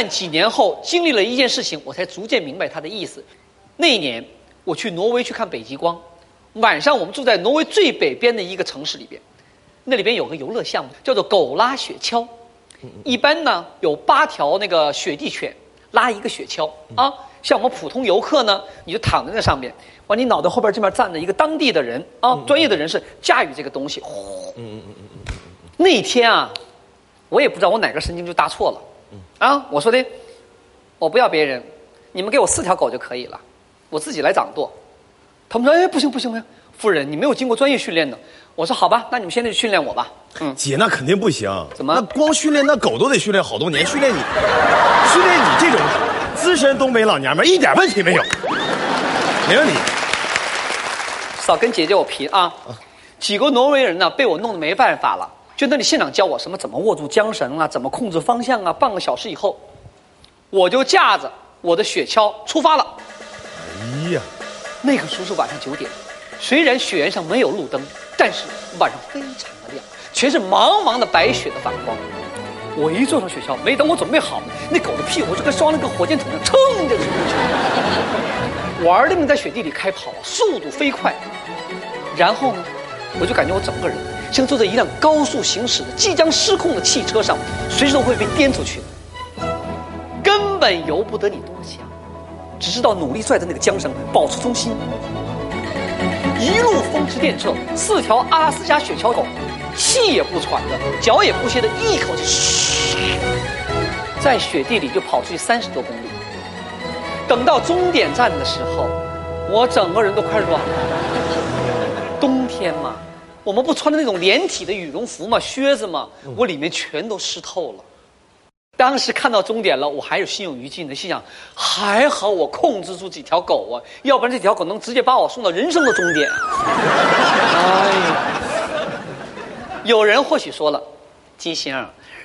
但几年后经历了一件事情，我才逐渐明白他的意思。那一年我去挪威去看北极光，晚上我们住在挪威最北边的一个城市里边，那里边有个游乐项目叫做狗拉雪橇，一般呢有八条那个雪地犬拉一个雪橇啊。像我们普通游客呢，你就躺在那上面，完你脑袋后边这边站着一个当地的人啊，专业的人士驾驭这个东西。呼，嗯嗯嗯嗯嗯。那天啊，我也不知道我哪个神经就搭错了，啊，我说的，我不要别人，你们给我四条狗就可以了，我自己来掌舵。他们说，哎，不行不行不行，夫人你没有经过专业训练的。我说好吧，那你们现在就训练我吧。嗯，姐那肯定不行。怎么？那光训练那狗都得训练好多年，训练你，训练你这种。资深东北老娘们一点问题没有，没问题。少跟姐姐我贫啊！几个挪威人呢，被我弄得没办法了，就那里现场教我什么怎么握住缰绳啊，怎么控制方向啊。半个小时以后，我就驾着我的雪橇出发了。哎呀，那个时候是晚上九点，虽然雪原上没有路灯，但是晚上非常的亮，全是茫茫的白雪的反光。我一坐上雪橇，没等我准备好，那狗的屁股就跟装了个火箭筒一样，噌就冲过去。玩命在雪地里开跑，速度飞快。然后呢，我就感觉我整个人像坐在一辆高速行驶的即将失控的汽车上，随时都会被颠出去，根本由不得你多想，只知道努力拽着那个缰绳，保持中心。一路风驰电掣，四条阿拉斯加雪橇狗。气也不喘的，脚也不歇的，一口气，在雪地里就跑出去三十多公里。等到终点站的时候，我整个人都快软了。冬天嘛，我们不穿的那种连体的羽绒服嘛，靴子嘛，我里面全都湿透了。当时看到终点了，我还是心有余悸的，心想还好我控制住几条狗啊，要不然这条狗能直接把我送到人生的终点。哎呀！有人或许说了：“金星，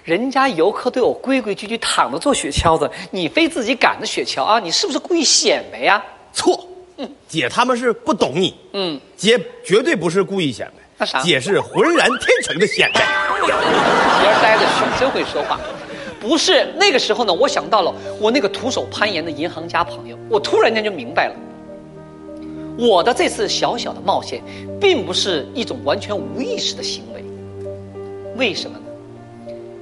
人家游客都有规规矩矩躺着坐雪橇的，你非自己赶着雪橇啊？你是不是故意显摆呀？”错，姐他们是不懂你。嗯，姐绝对不是故意显摆。那啥？姐是浑然天成的显摆。别人呆着熊真会说话。不是那个时候呢，我想到了我那个徒手攀岩的银行家朋友，我突然间就明白了。我的这次小小的冒险，并不是一种完全无意识的行为。为什么呢？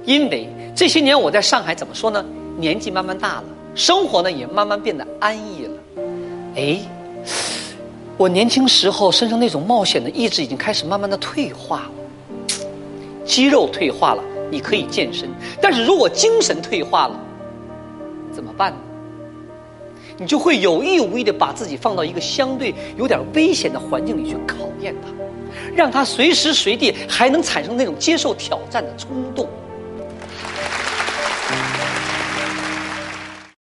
因为这些年我在上海怎么说呢？年纪慢慢大了，生活呢也慢慢变得安逸了。哎，我年轻时候身上那种冒险的意志已经开始慢慢的退化了。肌肉退化了，你可以健身；但是如果精神退化了，怎么办呢？你就会有意无意的把自己放到一个相对有点危险的环境里去考验它。让他随时随地还能产生那种接受挑战的冲动。